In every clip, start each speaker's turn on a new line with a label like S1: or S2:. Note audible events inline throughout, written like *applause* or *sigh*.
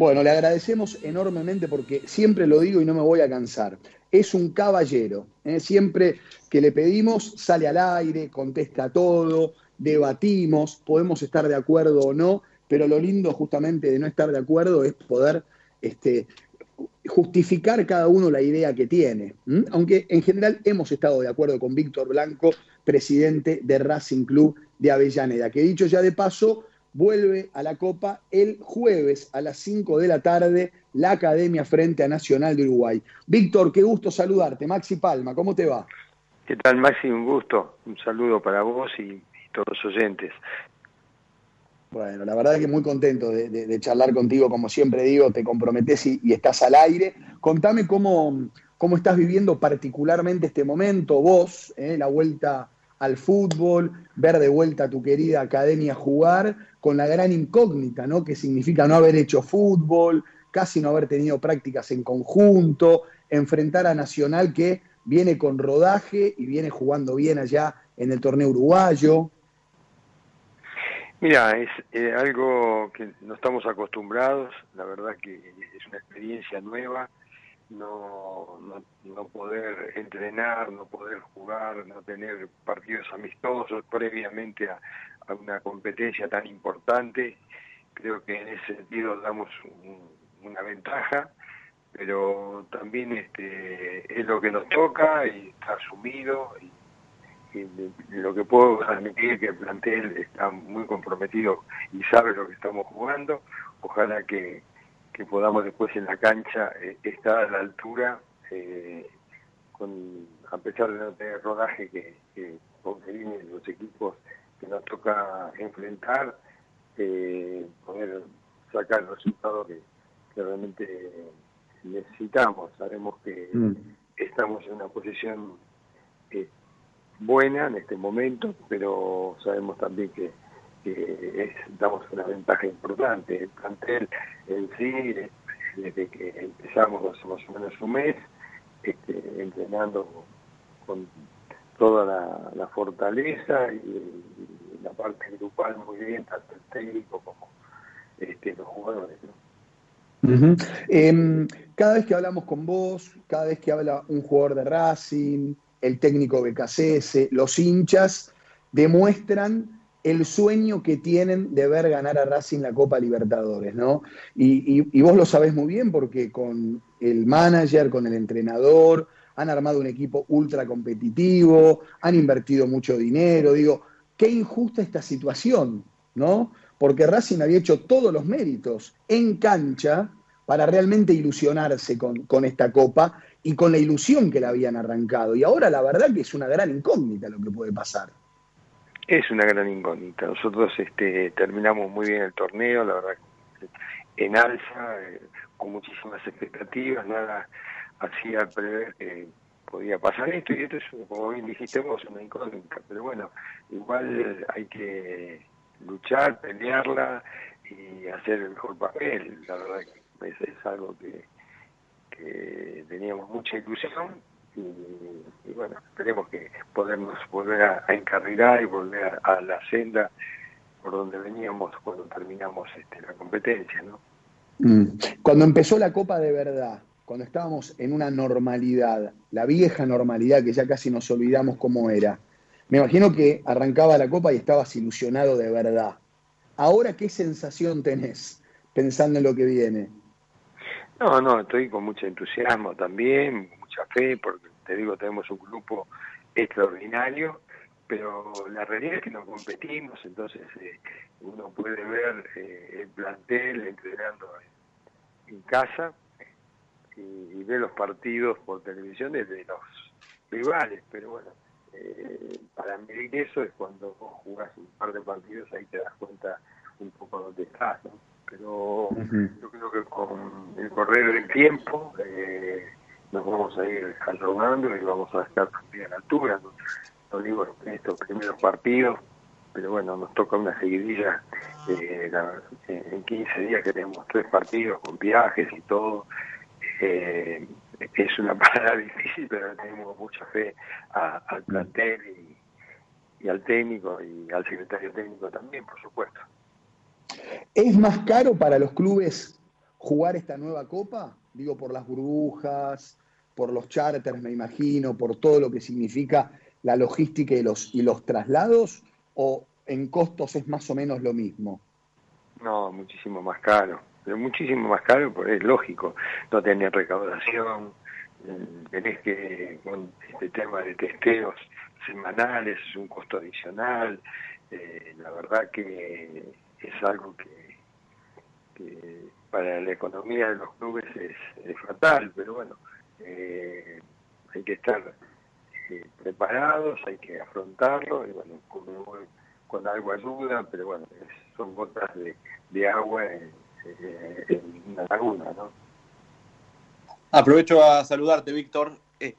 S1: Bueno, le agradecemos enormemente porque siempre lo digo y no me voy a cansar. Es un caballero. ¿eh? Siempre que le pedimos sale al aire, contesta todo, debatimos, podemos estar de acuerdo o no, pero lo lindo justamente de no estar de acuerdo es poder este, justificar cada uno la idea que tiene. Aunque en general hemos estado de acuerdo con Víctor Blanco, presidente de Racing Club de Avellaneda, que dicho ya de paso, vuelve a la Copa el jueves a las 5 de la tarde, la Academia frente a Nacional de Uruguay. Víctor, qué gusto saludarte. Maxi Palma, ¿cómo te va?
S2: ¿Qué tal, Maxi? Un gusto. Un saludo para vos y, todos los oyentes.
S1: Bueno, la verdad es que muy contento de, charlar contigo, como siempre digo, te comprometes y, estás al aire. Contame cómo, cómo estás viviendo particularmente este momento, vos, eh, la vuelta al fútbol, ver de vuelta a tu querida academia jugar, con la gran incógnita, ¿no? Que significa no haber hecho fútbol, casi no haber tenido prácticas en conjunto, enfrentar a Nacional que viene con rodaje y viene jugando bien allá en el torneo uruguayo.
S2: Mira, es eh, algo que no estamos acostumbrados, la verdad que es una experiencia nueva, no, no, poder entrenar, no poder jugar, no tener partidos amistosos previamente a, una competencia tan importante. Creo que en ese sentido damos una ventaja, pero también este, es lo que nos toca y está asumido. Y, lo que puedo admitir que el plantel está muy comprometido y sabe lo que estamos jugando. Ojalá que, que podamos después en la cancha eh, estar a la altura, eh, con, a pesar de no tener rodaje que, que los equipos que nos toca enfrentar, eh, poder sacar el resultado que, realmente necesitamos. Sabemos que mm. estamos en una posición buena en este momento, pero sabemos también que que damos una ventaja importante. El plantel en sí, desde que empezamos hace más o menos un mes, este, entrenando con toda la, fortaleza y, la parte grupal muy bien, tanto el técnico como este, los jugadores.
S1: Em, cada vez que hablamos con vos, cada vez que habla un jugador de Racing, el técnico BKCS, los hinchas, demuestran el sueño que tienen de ver ganar a Racing la Copa Libertadores, ¿no? Y, vos lo sabés muy bien porque con el manager, con el entrenador, han armado un equipo ultra competitivo, han invertido mucho dinero, digo, qué injusta esta situación, ¿no? Porque Racing había hecho todos los méritos en cancha para realmente ilusionarse con, con esta copa y con la ilusión que la habían arrancado. Y ahora la verdad que es una gran incógnita lo que puede pasar.
S2: Es una gran incógnita. Nosotros este, terminamos muy bien el torneo, la verdad, en alza, eh, con muchísimas expectativas, nada hacía prever que podía pasar esto, y esto es, como bien dijiste vos, una incógnita. Pero bueno, igual hay que luchar, pelearla y hacer el mejor papel. La verdad es, es algo que, que teníamos mucha ilusión y, bueno, esperemos que podamos volver a, encarrilar y volver a, la senda por donde veníamos cuando terminamos este, la competencia, ¿no?
S1: Mm. Cuando empezó la Copa de verdad, cuando estábamos en una normalidad, la vieja normalidad que ya casi nos olvidamos cómo era, me imagino que arrancaba la Copa y estabas ilusionado de verdad. Ahora, ¿qué sensación tenés pensando en lo que viene?
S2: No, no, estoy con mucho entusiasmo también, mucha fe, porque te digo, tenemos un grupo extraordinario, pero la realidad es que no competimos, entonces eh, uno puede ver eh, el plantel entrenando en, casa y, ver los partidos por televisión desde los rivales, pero bueno, eh, para medir eso es cuando vos jugás un par de partidos, ahí te das cuenta un poco dónde estás, ¿no? Pero yo creo que con el correr del tiempo nos vamos a ir jalonando y vamos a estar también a la altura. No, digo estos primeros partidos, pero bueno, nos toca una seguidilla. Eh, en 15 días que tenemos tres partidos con viajes y todo. Eh, es una *laughs* parada difícil, pero tenemos mucha fe al plantel y al técnico y al secretario técnico también, por supuesto.
S1: ¿Es más caro para los clubes jugar esta nueva copa? Digo, por las burbujas, por los charters, me imagino, por todo lo que significa la logística y los, y los traslados, o en costos es más o menos lo mismo?
S2: No, muchísimo más caro, muchísimo más caro porque es lógico, no tener recaudación, eh, tenés que, con este tema de testeos semanales, es un costo adicional, eh, la verdad que es algo que, para la economía de los clubes es, fatal, pero bueno, eh, hay que estar preparados, hay que afrontarlo, y bueno, con algo ayuda, pero bueno, son gotas de, agua en, una laguna, ¿no?
S3: Aprovecho a saludarte, Víctor. Eh,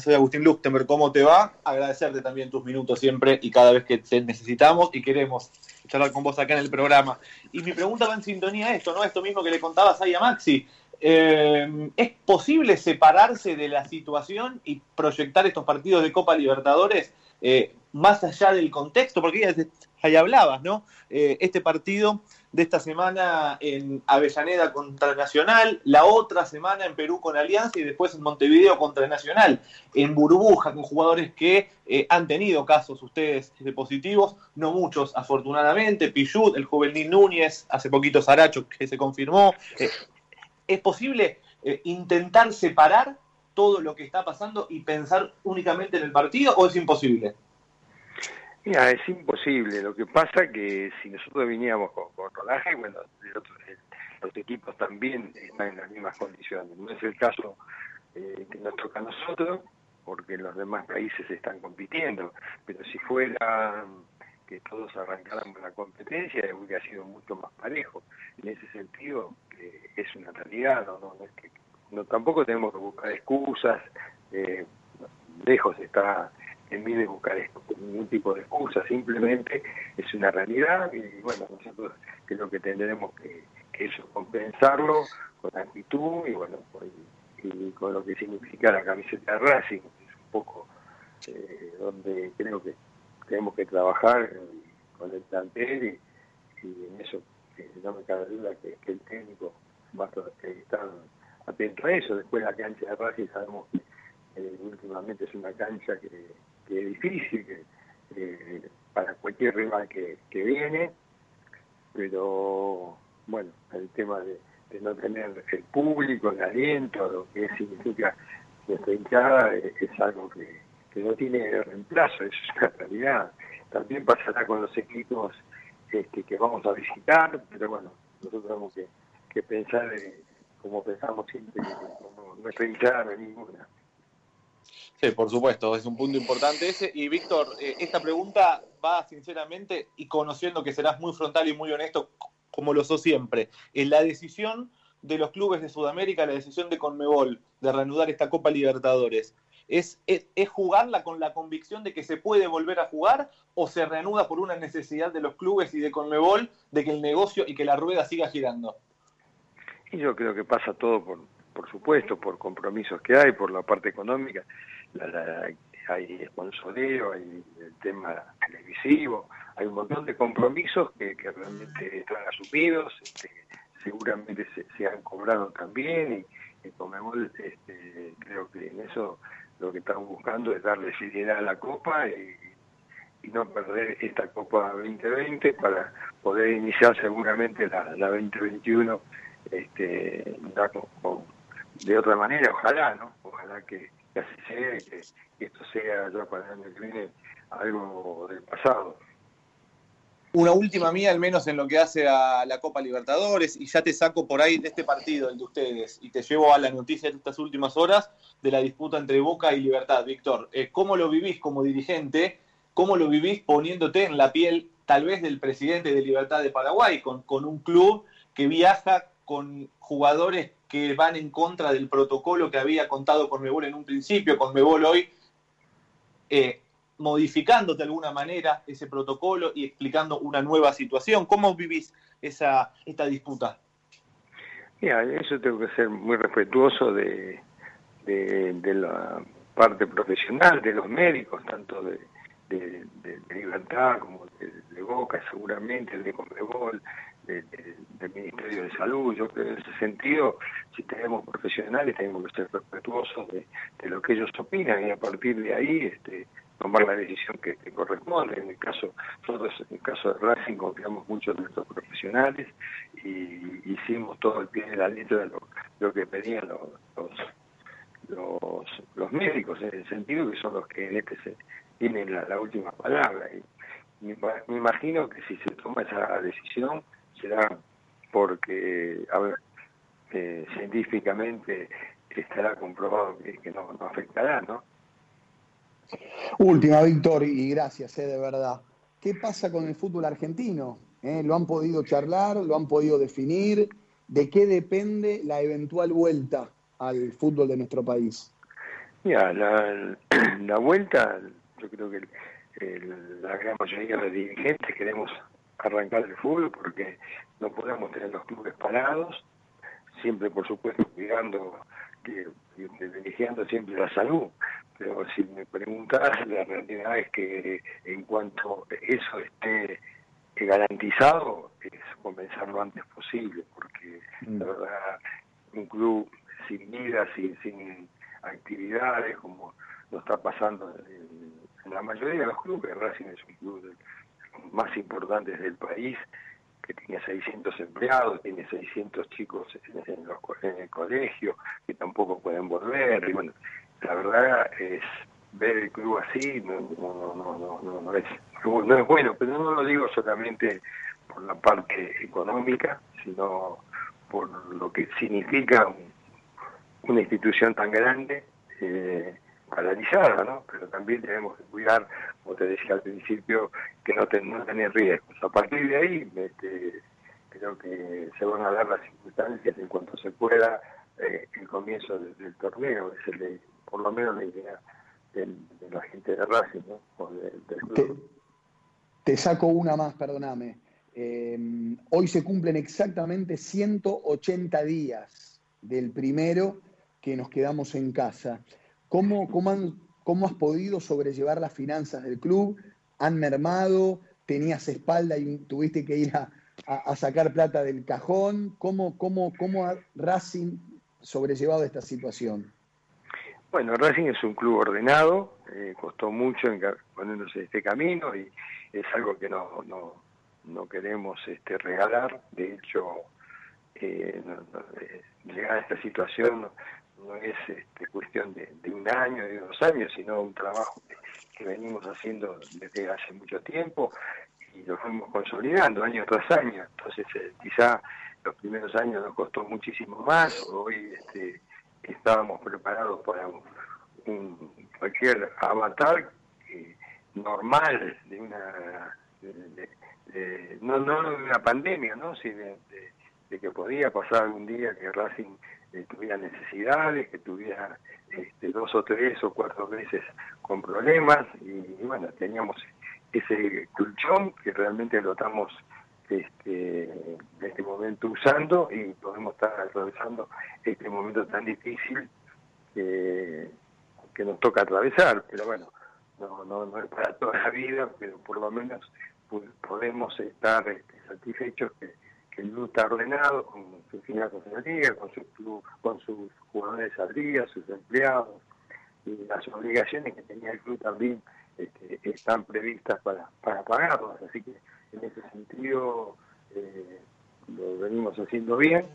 S3: soy Agustín Luxemburg, ¿cómo te va? Agradecerte también tus minutos siempre y cada vez que te necesitamos y queremos charlar con vos acá en el programa. Y mi pregunta va en sintonía a esto, ¿no? Esto mismo que le contabas ahí a Maxi. Eh, ¿Es posible separarse de la situación y proyectar estos partidos de Copa Libertadores eh, más allá del contexto, porque ahí hablabas, ¿no? Eh, este partido de esta semana en Avellaneda contra Nacional, la otra semana en Perú con Alianza y después en Montevideo contra Nacional, en burbuja con jugadores que eh, han tenido casos ustedes de positivos, no muchos afortunadamente, Pichut, el juvenil Núñez, hace poquito Saracho que se confirmó. Eh, ¿Es posible intentar separar todo lo que está pasando y pensar únicamente en el partido o es imposible?
S2: Mira, es imposible. Lo que pasa que si nosotros veníamos con, con bueno, los equipos también están en las mismas condiciones. No es el caso eh, que nos toca a nosotros, porque los demás países están compitiendo. Pero si fuera que todos arrancáramos la competencia, hubiera sido mucho más parejo. En ese sentido, es una realidad, no, no, es que, no tampoco tenemos que buscar excusas. Eh, lejos está en vez de buscar ningún tipo de excusa, simplemente es una realidad y bueno, nosotros creo que tendremos que, eso compensarlo con actitud y bueno, y, con lo que significa la camiseta de Racing, es un poco eh, donde creo que tenemos que trabajar con el plantel y, en eso no me cabe duda que, el técnico va a estar atento a eso, después la cancha de Racing sabemos que eh, últimamente es una cancha que que es difícil que, para cualquier rival que, viene, pero bueno, el tema de, no tener el público, el aliento, lo que significa nuestra hinchada, es, algo que, no tiene reemplazo, eso es una realidad. También pasará con los equipos este, que vamos a visitar, pero bueno, nosotros tenemos que, pensar como pensamos siempre, como nuestra hinchada no es ninguna.
S3: Sí, por supuesto, es un punto importante ese. Y Víctor, eh, esta pregunta va sinceramente y conociendo que serás muy frontal y muy honesto, como lo sos siempre. En la decisión de los clubes de Sudamérica, la decisión de Conmebol de reanudar esta Copa Libertadores, ¿es, jugarla con la convicción de que se puede volver a jugar o se reanuda por una necesidad de los clubes y de Conmebol de que el negocio y que la rueda siga girando?
S2: Y yo creo que pasa todo por supuesto, por compromisos que hay, por la parte económica, hay sponsoreo, hay el tema televisivo, hay un montón de compromisos que, realmente están asumidos, este, seguramente se, han cobrado también y, Comebol este, creo que en eso lo que estamos buscando es darle seriedad a la Copa y, no perder esta Copa 2020 para poder iniciar seguramente la, 2021 este, de otra manera, ojalá, ¿no? Ojalá que, que así sea, que, que, esto sea ya para el año que viene algo del pasado.
S3: Una última mía, al menos en lo que hace a la Copa Libertadores, y ya te saco por ahí de este partido, el de ustedes, y te llevo a la noticia de estas últimas horas de la disputa entre Boca y Libertad. Víctor, eh, ¿cómo lo vivís como dirigente? ¿Cómo lo vivís poniéndote en la piel tal vez del presidente de Libertad de Paraguay, con, con un club que viaja con jugadores que van en contra del protocolo que había contado con Mebol en un principio, con Mebol hoy eh, modificando de alguna manera ese protocolo y explicando una nueva situación. ¿Cómo vivís esa, esta disputa?
S2: Mira, eso tengo que ser muy respetuoso de, de, la parte profesional, de los médicos, tanto de, de, libertad, como de, Boca seguramente, de Conmebol, del Ministerio de Salud. Yo creo que en ese sentido, si tenemos profesionales, tenemos que ser respetuosos de, lo que ellos opinan y a partir de ahí este, tomar la decisión que, corresponde. En el caso, nosotros en el caso de Racing confiamos mucho en nuestros profesionales y hicimos todo el pie de la letra de lo, que pedían los, los, los, médicos, en el sentido que son los que en este se tienen la, última palabra. Me, imagino que si se toma esa decisión será porque, a ver, eh, científicamente estará comprobado que, no, no afectará, ¿no?
S1: Última, Víctor, y gracias, eh, de verdad. ¿Qué pasa con el fútbol argentino? Eh, ¿Lo han podido charlar? ¿Lo han podido definir? ¿De qué depende la eventual vuelta al fútbol de nuestro país?
S2: Mira, la, *clears throat* la vuelta, yo creo que la gran mayoría de los dirigentes queremos arrancar el fútbol porque no podemos tener los clubes parados, siempre por supuesto cuidando, que, privilegiando siempre la salud, pero si me preguntas, la realidad es que en cuanto eso esté garantizado, es comenzar lo antes posible, porque mm. la verdad, un club sin vida, sin, sin actividades, como lo está pasando en, la mayoría de los clubes, Racing es un club de los más importantes del país, que tiene 600 empleados, tiene 600 chicos en, los, en el colegio, que tampoco pueden volver, y bueno, la verdad es ver el club así no, no, no, no, no, es, no es bueno, pero no lo digo solamente por la parte económica, sino por lo que significa una institución tan grande eh, paralizada, ¿no? Pero también tenemos que cuidar, como te decía al principio, que no, no tener riesgos. A partir de ahí, este, creo que se van a dar las circunstancias en cuanto se pueda eh, el comienzo del, torneo, es por lo menos la idea de, la gente de Racing, ¿no?
S1: te, saco una más, perdóname. Eh, hoy se cumplen exactamente 180 días del primero que nos quedamos en casa. ¿Cómo, cómo, has podido sobrellevar las finanzas del club? ¿Han mermado? ¿Tenías espalda y tuviste que ir a, sacar plata del cajón? ¿Cómo, cómo, cómo ha Racing sobrellevado esta situación?
S2: Bueno, Racing es un club ordenado, eh, costó mucho ponernos en este camino y es algo que no, no, no queremos este, regalar. De hecho, eh, eh, llegar a esta situación no, es este, cuestión de, un año, de dos años, sino un trabajo que, venimos haciendo desde hace mucho tiempo y lo fuimos consolidando año tras año. Entonces, quizá los primeros años nos costó muchísimo más, hoy este, estábamos preparados para un, cualquier avatar normal de una no no de una pandemia no sí de, que podía pasar algún día que Racing eh, tuviera necesidades que tuviera este, dos o tres o cuatro veces con problemas y, bueno teníamos ese colchón que realmente lo estamos este, en este momento usando y podemos estar atravesando este momento tan difícil que, nos toca atravesar, pero bueno, no, no, es para toda la vida, pero por lo menos podemos estar este, satisfechos que, el club está ordenado con final con su con sus jugadores al día, sus empleados, y las obligaciones que tenía el club también este, están previstas para, para pagarlas, así que en ese sentido eh, lo venimos haciendo bien,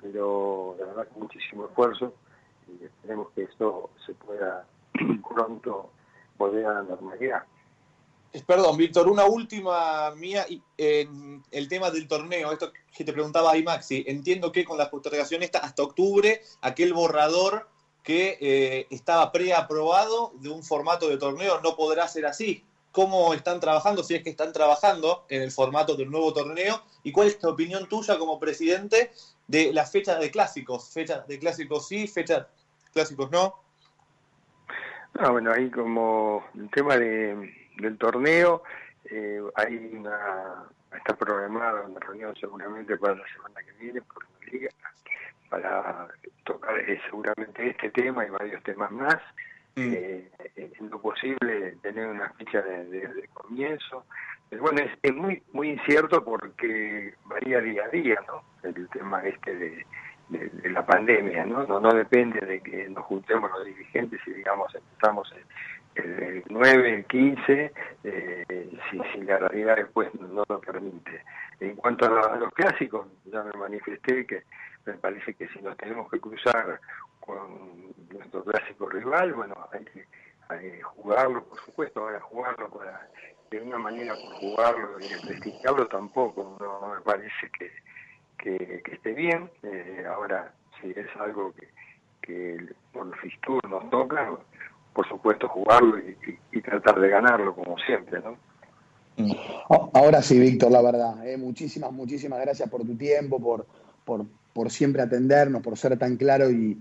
S2: pero la verdad con muchísimo esfuerzo y esperemos que esto se pueda *clears throat* pronto volver a la normalidad.
S3: Perdón, Víctor, una última mía en el tema del torneo, esto que te preguntaba ahí Maxi, entiendo que con la postergación esta hasta octubre, aquel borrador que eh, estaba preaprobado de un formato de torneo no podrá ser así. Cómo están trabajando, si es que están trabajando en el formato del nuevo torneo y cuál es tu opinión tuya como presidente de las fechas de clásicos, fechas de clásicos sí, fechas clásicos no.
S2: Ah, bueno, ahí como el tema de, del torneo, eh, hay una, está programada una reunión seguramente para la semana que viene por la liga, para tocar eh, seguramente este tema y varios temas más mm. eh, en lo posible tener una ficha de, comienzo. bueno, es, muy muy incierto porque varía día a día, ¿no? El tema este de, la pandemia, ¿no? ¿no? No depende de que nos juntemos los dirigentes y digamos empezamos el, 9, el 15, eh, si, si, la realidad después no lo permite. En cuanto a, los clásicos, ya me manifesté que me parece que si nos tenemos que cruzar con nuestro clásico rival, bueno, hay que, jugarlo, por supuesto, ahora jugarlo para, de una manera por jugarlo y prestigiarlo tampoco, no, me parece que, que, esté bien. Eh, ahora, si es algo que, que por Fistur nos toca, por supuesto jugarlo y, tratar de ganarlo como siempre, ¿no?
S1: Mm. Ahora sí, Víctor, la verdad. Eh, muchísimas, muchísimas gracias por tu tiempo, por, por, por siempre atendernos, por ser tan claro y,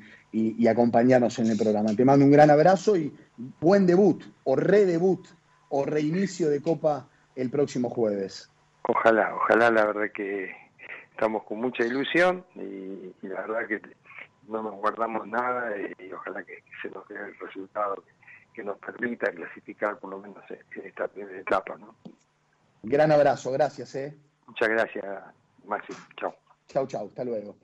S1: acompañarnos en el programa. Te mando un gran abrazo y buen debut, o redebut, o reinicio de Copa el próximo jueves.
S2: Ojalá, ojalá, la verdad que estamos con mucha ilusión y, la verdad que no nos guardamos nada y, ojalá que, se nos dé el resultado que, nos permita clasificar por lo menos en esta primera etapa. ¿no?
S1: Gran abrazo, gracias. ¿eh?
S2: Muchas gracias, Maxi. Chao.
S1: Chau, chau, hasta luego.